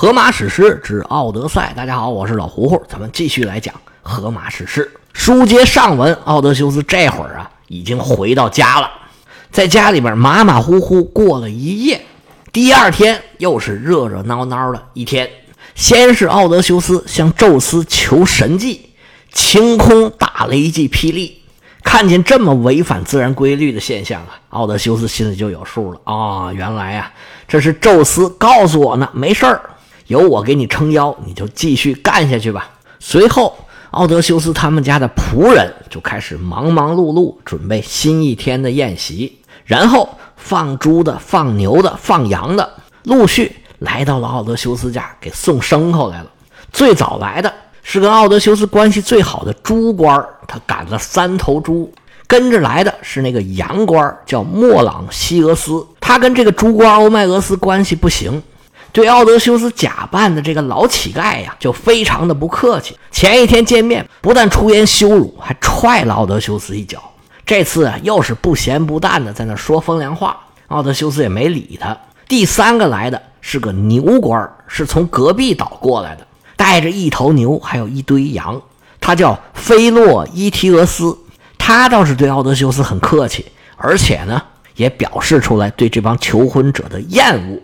荷马史诗之《奥德赛》，大家好，我是老胡胡，咱们继续来讲荷马史诗。书接上文，奥德修斯这会儿啊，已经回到家了，在家里边马马虎虎过了一夜。第二天又是热热闹闹的一天。先是奥德修斯向宙斯求神迹，晴空打了一记霹雳。看见这么违反自然规律的现象啊，奥德修斯心里就有数了啊，原来啊，这是宙斯告诉我呢，没事儿。有我给你撑腰，你就继续干下去吧。随后，奥德修斯他们家的仆人就开始忙忙碌碌准备新一天的宴席，然后放猪的、放牛的、放羊的陆续来到了奥德修斯家，给送牲口来了。最早来的是跟奥德修斯关系最好的猪官他赶了三头猪；跟着来的是那个羊官叫莫朗西俄斯，他跟这个猪官欧迈俄斯关系不行。对奥德修斯假扮的这个老乞丐呀，就非常的不客气。前一天见面，不但出言羞辱，还踹了奥德修斯一脚。这次啊，又是不咸不淡的在那说风凉话。奥德修斯也没理他。第三个来的是个牛官，是从隔壁岛过来的，带着一头牛，还有一堆羊。他叫菲洛伊提俄斯。他倒是对奥德修斯很客气，而且呢，也表示出来对这帮求婚者的厌恶。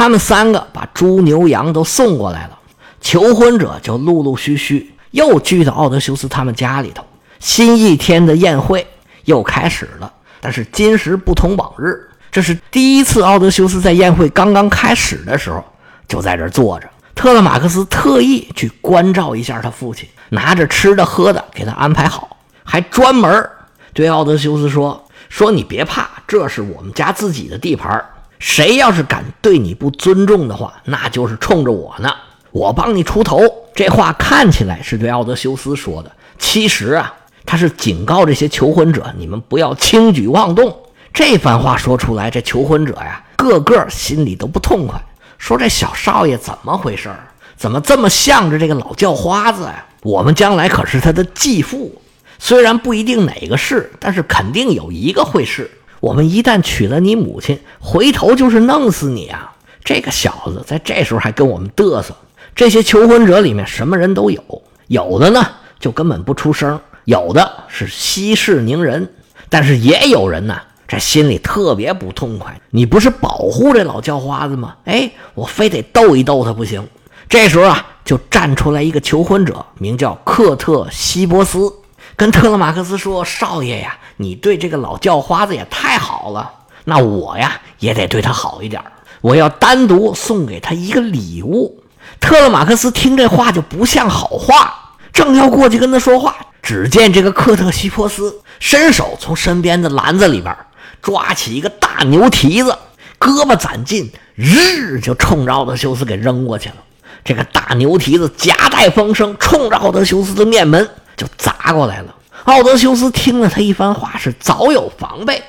他们三个把猪牛羊都送过来了，求婚者就陆陆续续又聚到奥德修斯他们家里头。新一天的宴会又开始了，但是今时不同往日，这是第一次奥德修斯在宴会刚刚开始的时候就在这坐着。特勒马克斯特意去关照一下他父亲，拿着吃的喝的给他安排好，还专门对奥德修斯说：“说你别怕，这是我们家自己的地盘。”谁要是敢对你不尊重的话，那就是冲着我呢。我帮你出头。这话看起来是对奥德修斯说的，其实啊，他是警告这些求婚者，你们不要轻举妄动。这番话说出来，这求婚者呀，个个心里都不痛快，说这小少爷怎么回事儿怎么这么向着这个老叫花子呀？我们将来可是他的继父，虽然不一定哪个是，但是肯定有一个会是。我们一旦娶了你母亲，回头就是弄死你啊！这个小子在这时候还跟我们嘚瑟。这些求婚者里面什么人都有，有的呢就根本不出声，有的是息事宁人，但是也有人呢，这心里特别不痛快。你不是保护这老叫花子吗？哎，我非得逗一逗他不行。这时候啊，就站出来一个求婚者，名叫克特西波斯。跟特勒马克斯说：“少爷呀，你对这个老叫花子也太好了，那我呀也得对他好一点。我要单独送给他一个礼物。”特勒马克斯听这话就不像好话，正要过去跟他说话，只见这个克特西波斯伸手从身边的篮子里边抓起一个大牛蹄子，胳膊攒劲，日就冲着奥德修斯给扔过去了。这个大牛蹄子夹带风声，冲着奥德修斯的面门。就砸过来了。奥德修斯听了他一番话，是早有防备，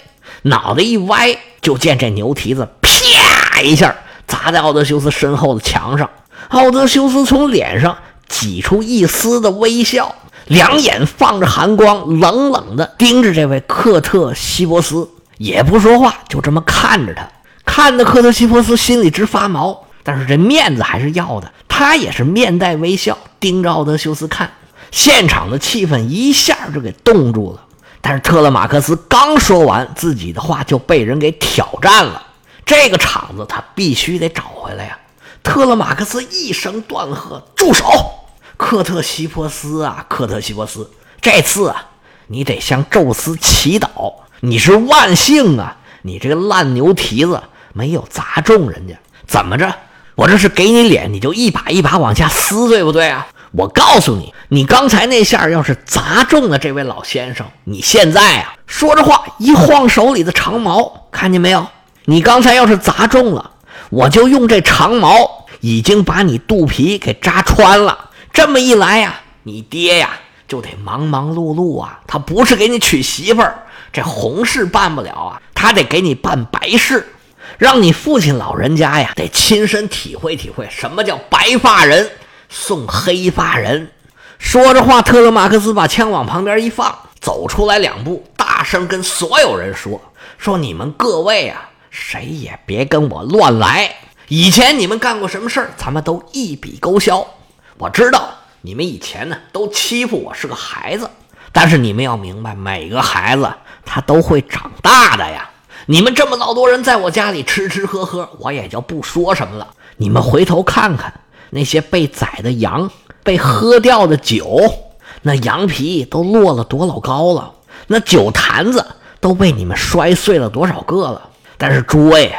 脑袋一歪，就见这牛蹄子啪一下砸在奥德修斯身后的墙上。奥德修斯从脸上挤出一丝的微笑，两眼放着寒光，冷冷地盯着这位克特西波斯，也不说话，就这么看着他。看的克特西波斯心里直发毛，但是这面子还是要的，他也是面带微笑，盯着奥德修斯看。现场的气氛一下就给冻住了，但是特勒马克斯刚说完自己的话，就被人给挑战了。这个场子他必须得找回来呀！特勒马克斯一声断喝：“住手！克特西波斯啊，克特西波斯，这次啊，你得向宙斯祈祷，你是万幸啊！你这个烂牛蹄子没有砸中人家，怎么着？我这是给你脸，你就一把一把往下撕，对不对啊？”我告诉你，你刚才那下要是砸中了这位老先生，你现在啊，说着话一晃手里的长矛，看见没有？你刚才要是砸中了，我就用这长矛已经把你肚皮给扎穿了。这么一来呀，你爹呀就得忙忙碌碌啊，他不是给你娶媳妇儿，这红事办不了啊，他得给你办白事，让你父亲老人家呀得亲身体会体会什么叫白发人。送黑发人，说着话，特勒马克斯把枪往旁边一放，走出来两步，大声跟所有人说：“说你们各位啊，谁也别跟我乱来，以前你们干过什么事儿，咱们都一笔勾销。我知道你们以前呢都欺负我是个孩子，但是你们要明白，每个孩子他都会长大的呀。你们这么老多人在我家里吃吃喝喝，我也就不说什么了。你们回头看看那些被宰的羊，被喝掉的酒，那羊皮都落了多老高了，那酒坛子都被你们摔碎了多少个了。但是诸位，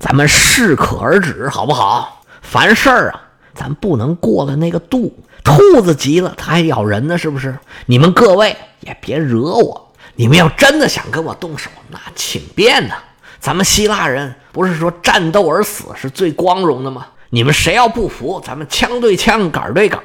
咱们适可而止，好不好？凡事啊，咱不能过了那个度。兔子急了，它还咬人呢，是不是？你们各位也别惹我。你们要真的想跟我动手，那请便呢。咱们希腊人不是说战斗而死是最光荣的吗？你们谁要不服，咱们枪对枪，杆对杆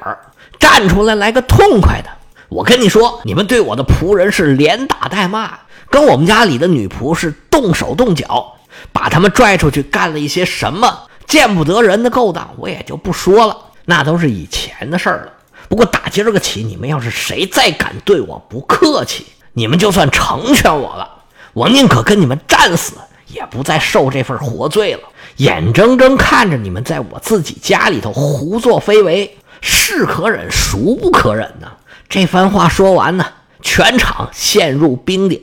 站出来来个痛快的。我跟你说，你们对我的仆人是连打带骂，跟我们家里的女仆是动手动脚，把他们拽出去干了一些什么见不得人的勾当，我也就不说了，那都是以前的事儿了。不过打今儿个起，你们要是谁再敢对我不客气，你们就算成全我了，我宁可跟你们战死，也不再受这份活罪了。眼睁睁看着你们在我自己家里头胡作非为，是可忍，孰不可忍呢？这番话说完呢，全场陷入冰点。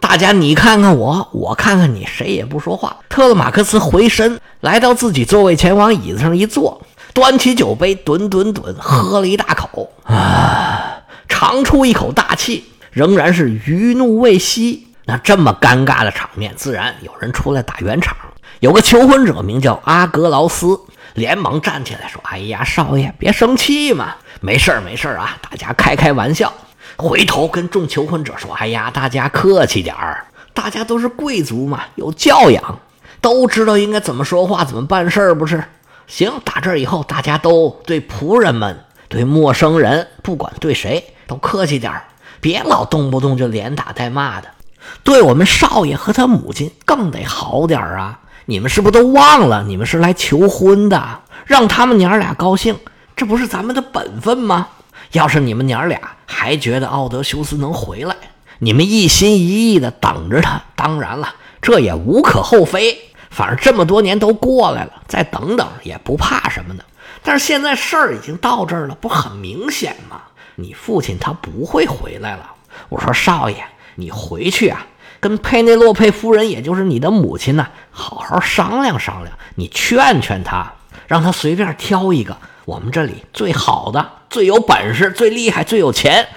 大家你看看我，我看看你，谁也不说话。特勒马克思回身来到自己座位前，往椅子上一坐，端起酒杯，吨吨吨喝了一大口，啊，长出一口大气。仍然是余怒未息，那这么尴尬的场面，自然有人出来打圆场。有个求婚者名叫阿格劳斯，连忙站起来说：“哎呀，少爷别生气嘛，没事儿没事儿啊，大家开开玩笑。”回头跟众求婚者说：“哎呀，大家客气点儿，大家都是贵族嘛，有教养，都知道应该怎么说话，怎么办事儿，不是？行，打这以后，大家都对仆人们、对陌生人，不管对谁，都客气点儿。”别老动不动就连打带骂的，对我们少爷和他母亲更得好点啊！你们是不是都忘了？你们是来求婚的，让他们娘俩高兴，这不是咱们的本分吗？要是你们娘俩还觉得奥德修斯能回来，你们一心一意的等着他，当然了，这也无可厚非。反正这么多年都过来了，再等等也不怕什么的。但是现在事儿已经到这儿了，不很明显吗？你父亲他不会回来了。我说少爷，你回去啊，跟佩内洛佩夫人，也就是你的母亲呢，好好商量商量。你劝劝她，让她随便挑一个我们这里最好的、最有本事、最厉害、最有钱，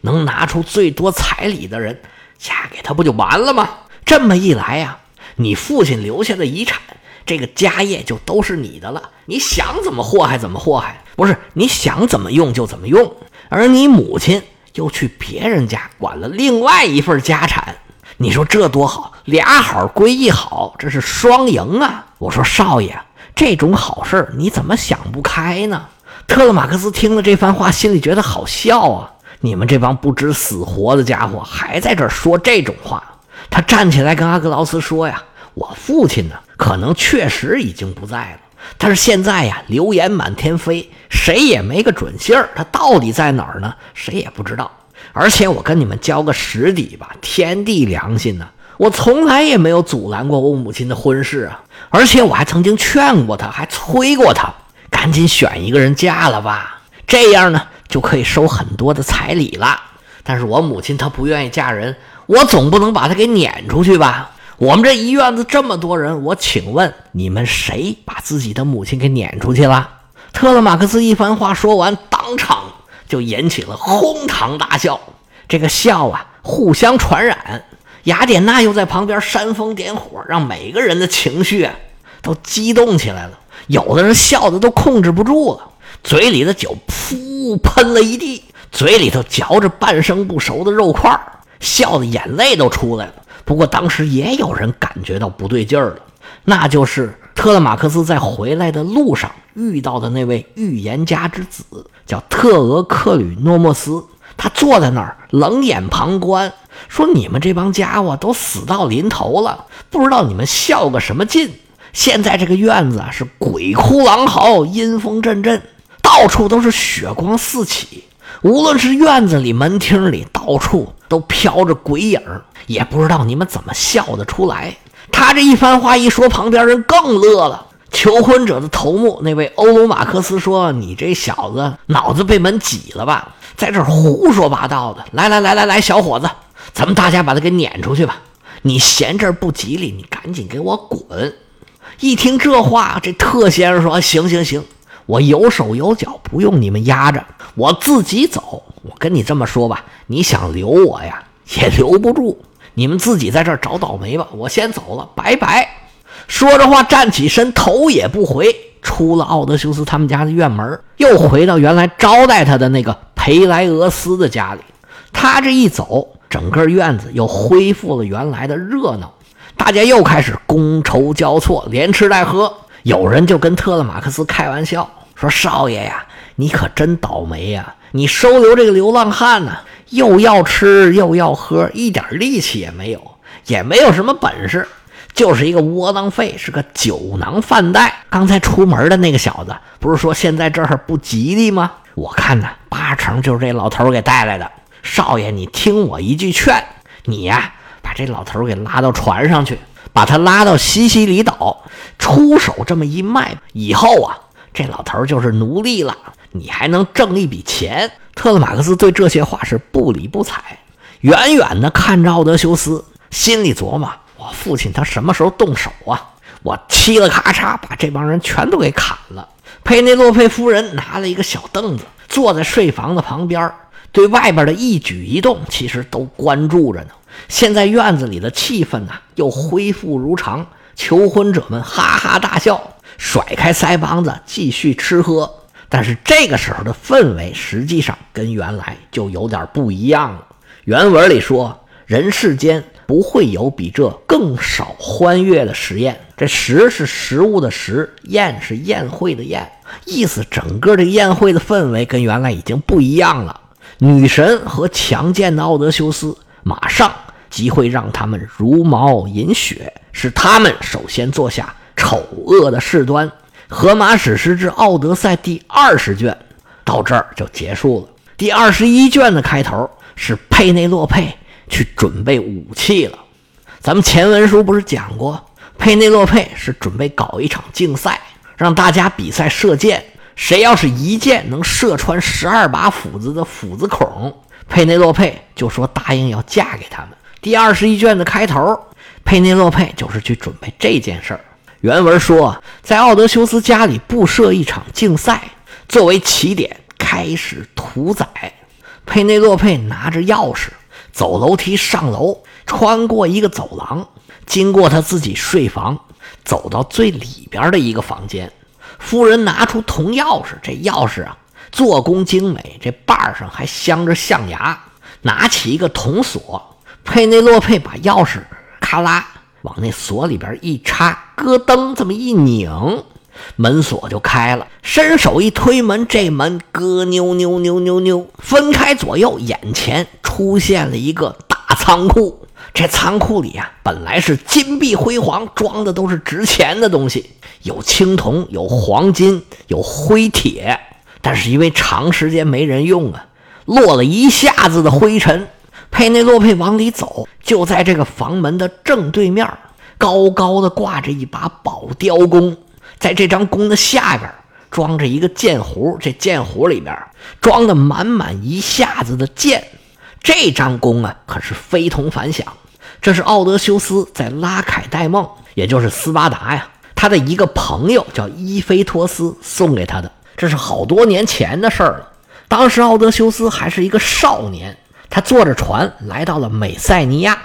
能拿出最多彩礼的人嫁给他，不就完了吗？这么一来呀，你父亲留下的遗产，这个家业就都是你的了。你想怎么祸害怎么祸害，不是你想怎么用就怎么用。而你母亲又去别人家管了另外一份家产，你说这多好，俩好归一好，这是双赢啊！我说少爷，这种好事你怎么想不开呢？特勒马克思听了这番话，心里觉得好笑啊！你们这帮不知死活的家伙，还在这说这种话。他站起来跟阿格劳斯说呀：“我父亲呢，可能确实已经不在了。”但是现在呀，流言满天飞，谁也没个准信儿。他到底在哪儿呢？谁也不知道。而且我跟你们交个实底吧，天地良心呢，我从来也没有阻拦过我母亲的婚事啊。而且我还曾经劝过她，还催过她，赶紧选一个人嫁了吧，这样呢就可以收很多的彩礼了。但是我母亲她不愿意嫁人，我总不能把她给撵出去吧。我们这一院子这么多人，我请问你们谁把自己的母亲给撵出去了？特勒马克思一番话说完，当场就引起了哄堂大笑。这个笑啊，互相传染。雅典娜又在旁边煽风点火，让每个人的情绪都激动起来了。有的人笑的都控制不住了，嘴里的酒噗喷了一地，嘴里头嚼着半生不熟的肉块，笑的眼泪都出来了。不过当时也有人感觉到不对劲儿了，那就是特勒马克思在回来的路上遇到的那位预言家之子，叫特俄克吕诺莫斯。他坐在那儿冷眼旁观，说：“你们这帮家伙都死到临头了，不知道你们笑个什么劲。现在这个院子，是鬼哭狼嚎，阴风阵阵，到处都是血光四起。无论是院子里、门厅里，到处都飘着鬼影儿。”也不知道你们怎么笑得出来。他这一番话一说，旁边人更乐了，求婚者的头目那位欧罗马克斯说：“你这小子脑子被门挤了吧，在这儿胡说八道的！来来来来来，小伙子，咱们大家把他给撵出去吧！你嫌这儿不吉利，你赶紧给我滚！”一听这话，这特先生说：“行行行，我有手有脚，不用你们压着，我自己走。我跟你这么说吧，你想留我呀，也留不住。你们自己在这儿找倒霉吧，我先走了，拜拜。”说着话，站起身，头也不回，出了奥德修斯他们家的院门，又回到原来招待他的那个培莱俄斯的家里。他这一走，整个院子又恢复了原来的热闹，大家又开始觥筹交错，连吃带喝。有人就跟特勒马克斯开玩笑说：“少爷呀，你可真倒霉呀！你收留这个流浪汉呢，又要吃又要喝，一点力气也没有，也没有什么本事。”就是一个窝囊废，是个酒囊饭袋。刚才出门的那个小子，不是说现在这儿不吉利吗？我看呢，八成就是这老头给带来的。少爷，你听我一句劝，你呀，把这老头给拉到船上去，把他拉到西西里岛，出手这么一卖，以后啊，这老头就是奴隶了，你还能挣一笔钱。特勒马克思对这些话是不理不睬，远远的看着奥德修斯，心里琢磨。我父亲他什么时候动手啊？我嘁了咔嚓把这帮人全都给砍了。佩内洛佩夫人拿了一个小凳子，坐在睡房的旁边，对外边的一举一动其实都关注着呢。现在院子里的气氛呢又恢复如常，求婚者们哈哈大笑，甩开腮帮子继续吃喝。但是这个时候的氛围实际上跟原来就有点不一样了。原文里说。人世间不会有比这更少欢悦的实验。这“食”是食物的“食”，“宴”是宴会的“宴”。意思，整个这宴会的氛围跟原来已经不一样了。女神和强健的奥德修斯马上即会让他们茹毛饮血，使他们首先做下丑恶的事端。《荷马史诗之奥德赛》第二十卷到这儿就结束了。第二十一卷的开头是佩内洛佩。去准备武器了。咱们前文书不是讲过，佩内洛佩是准备搞一场竞赛，让大家比赛射箭，谁要是一箭能射穿十二把斧子的斧子孔，佩内洛佩就说答应要嫁给他们。第二十一卷的开头，佩内洛佩就是去准备这件事儿。原文说，在奥德修斯家里布设一场竞赛，作为起点开始屠宰。佩内洛佩拿着钥匙。走楼梯上楼，穿过一个走廊，经过他自己睡房，走到最里边的一个房间。夫人拿出铜钥匙，这钥匙啊，做工精美，这把上还镶着象牙。拿起一个铜锁，佩内洛佩把钥匙咔啦往那锁里边一插，咯噔这么一拧。门锁就开了，伸手一推门，这门咯扭扭扭扭扭分开左右，眼前出现了一个大仓库。这仓库里啊，本来是金碧辉煌，装的都是值钱的东西，有青铜，有黄金，有灰铁。但是因为长时间没人用啊，落了一下子的灰尘。佩内洛佩往里走，就在这个房门的正对面，高高的挂着一把宝雕弓。在这张弓的下边装着一个箭壶，这箭壶里面装的满满一下子的箭。这张弓啊，可是非同凡响。这是奥德修斯在拉凯戴梦，也就是斯巴达呀，他的一个朋友叫伊菲托斯送给他的。这是好多年前的事儿了。当时奥德修斯还是一个少年，他坐着船来到了美塞尼亚，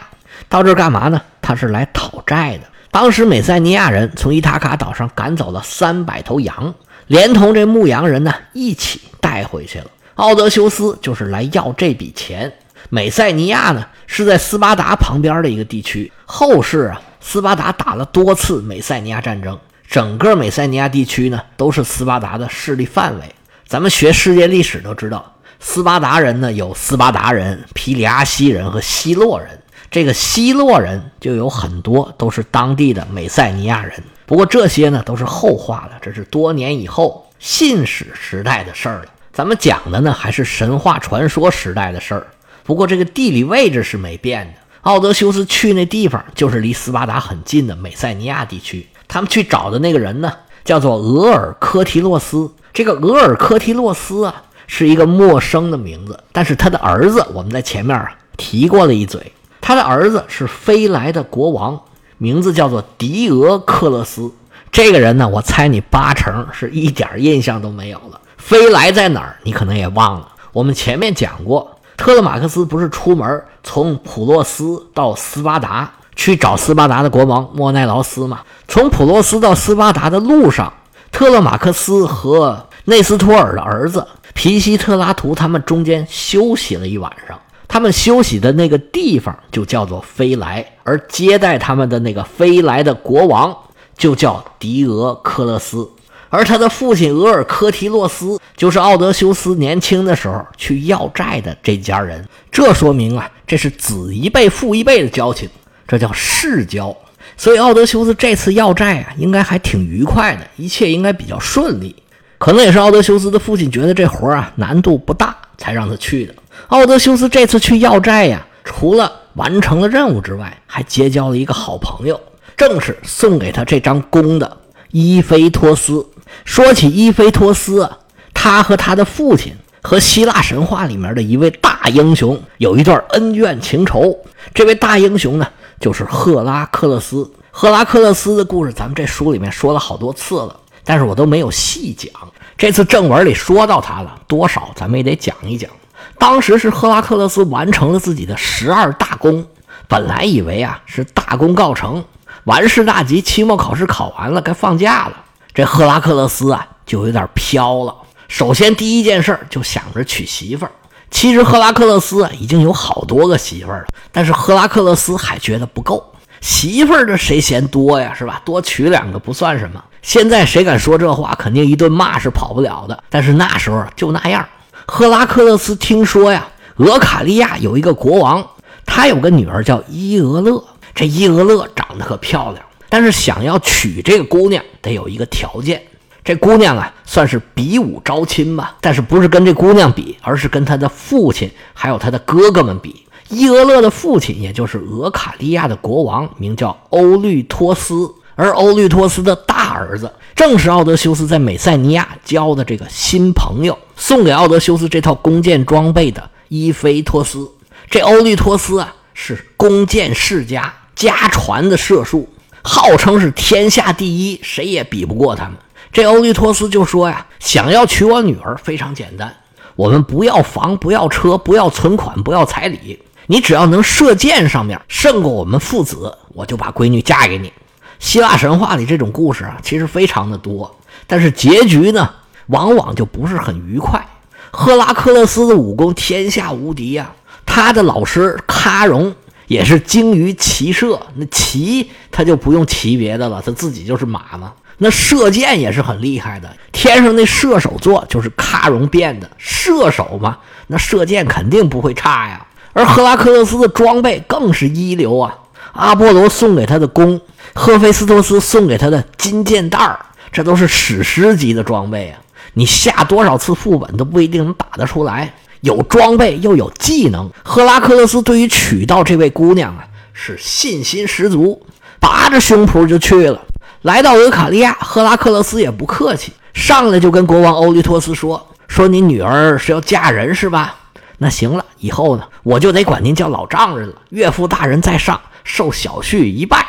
到这儿干嘛呢？他是来讨债的。当时美塞尼亚人从伊塔卡岛上赶走了三百头羊，连同这牧羊人呢一起带回去了。奥德修斯就是来要这笔钱。美塞尼亚呢是在斯巴达旁边的一个地区。后世啊，斯巴达打了多次美塞尼亚战争，整个美塞尼亚地区呢都是斯巴达的势力范围。咱们学世界历史都知道，斯巴达人呢有斯巴达人、皮里阿西人和希洛人。这个希洛人就有很多都是当地的美塞尼亚人，不过这些呢都是后话了，这是多年以后信史时代的事儿了。咱们讲的呢还是神话传说时代的事儿。不过这个地理位置是没变的，奥德修斯去那地方就是离斯巴达很近的美塞尼亚地区。他们去找的那个人呢，叫做俄尔科提洛斯。这个俄尔科提洛斯啊，是一个陌生的名字，但是他的儿子我们在前面啊提过了一嘴，他的儿子是飞来的国王，名字叫做迪俄克勒斯。这个人呢，我猜你八成是一点印象都没有了。飞来在哪儿？你可能也忘了。我们前面讲过，特勒马克斯不是出门从普洛斯到斯巴达去找斯巴达的国王莫奈劳斯嘛？从普洛斯到斯巴达的路上，特勒马克斯和内斯托尔的儿子皮西特拉图他们中间休息了一晚上。他们休息的那个地方就叫做飞来，而接待他们的那个飞来的国王就叫迪俄克勒斯。而他的父亲俄尔科提洛斯，就是奥德修斯年轻的时候去要债的这家人。这说明啊，这是子一辈父一辈的交情，这叫世交。所以奥德修斯这次要债啊，应该还挺愉快的，一切应该比较顺利。可能也是奥德修斯的父亲觉得这活啊难度不大，才让他去的。奥德修斯这次去要债呀，除了完成了任务之外，还结交了一个好朋友，正是送给他这张弓的伊菲托斯。说起伊菲托斯，他和他的父亲和希腊神话里面的一位大英雄有一段恩怨情仇。这位大英雄呢，就是赫拉克勒斯。赫拉克勒斯的故事，咱们这书里面说了好多次了，但是我都没有细讲。这次正文里说到他了，多少咱们也得讲一讲。当时是赫拉克勒斯完成了自己的十二大功，本来以为啊是大功告成，完事大吉，期末考试考完了，该放假了。这赫拉克勒斯啊，就有点飘了。首先，第一件事就想着娶媳妇儿。其实赫拉克勒斯已经有好多个媳妇儿了，但是赫拉克勒斯还觉得不够。媳妇儿这谁嫌多呀？是吧？多娶两个不算什么。现在谁敢说这话，肯定一顿骂是跑不了的。但是那时候就那样。赫拉克勒斯听说呀，俄卡利亚有一个国王，他有个女儿叫伊俄勒。这伊俄勒长得可漂亮。但是想要娶这个姑娘，得有一个条件。这姑娘啊，算是比武招亲吧，但是不是跟这姑娘比，而是跟他的父亲还有他的哥哥们比。伊俄勒的父亲，也就是俄卡利亚的国王，名叫欧律托斯，而欧律托斯的大儿子，正是奥德修斯在美塞尼亚交的这个新朋友，送给奥德修斯这套弓箭装备的伊菲托斯。这欧律托斯啊，是弓箭世家，家传的射术。号称是天下第一，谁也比不过他们。这欧律托斯就说呀：“想要娶我女儿非常简单，我们不要房，不要车，不要存款，不要彩礼，你只要能射箭上面胜过我们父子，我就把闺女嫁给你。”希腊神话里这种故事啊，其实非常的多，但是结局呢，往往就不是很愉快。赫拉克勒斯的武功天下无敌呀，他的老师喀戎。也是精于骑射，那骑他就不用骑别的了，他自己就是马嘛。那射箭也是很厉害的，天上那射手座就是喀戎变的射手嘛，那射箭肯定不会差呀。而赫拉克勒斯的装备更是一流啊，阿波罗送给他的弓，赫菲斯托斯送给他的金箭袋儿，这都是史诗级的装备啊，你下多少次副本都不一定能打得出来。有装备又有技能，赫拉克勒斯对于娶到这位姑娘啊是信心十足，拔着胸脯就去了。来到俄卡利亚，赫拉克勒斯也不客气，上来就跟国王欧律托斯说：“说你女儿是要嫁人是吧？那行了，以后呢我就得管您叫老丈人了。岳父大人在上，受小婿一拜。”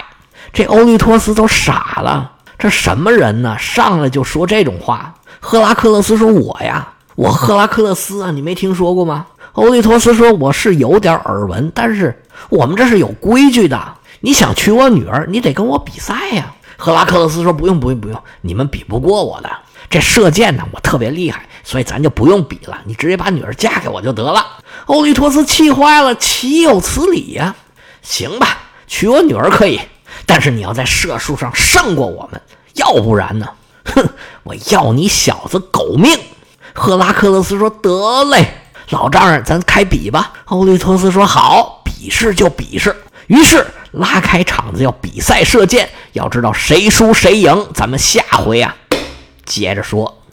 这欧律托斯都傻了，这什么人呢？上来就说这种话。赫拉克勒斯说：“我呀。”我赫拉克勒斯啊，你没听说过吗？欧律托斯说：“我是有点耳闻，但是我们这是有规矩的。你想娶我女儿，你得跟我比赛呀。”赫拉克勒斯说：“不用，不用，不用，你们比不过我的。这射箭呢，我特别厉害，所以咱就不用比了。你直接把女儿嫁给我就得了。”欧律托斯气坏了：“岂有此理呀！行吧，娶我女儿可以，但是你要在射术上胜过我们，要不然呢？哼，我要你小子狗命！”赫拉克勒斯说：“得嘞，老丈人，咱开比吧。”欧律托斯说：“好，比试就比试。”于是拉开场子要比赛射箭。要知道谁输谁赢，咱们下回啊接着说。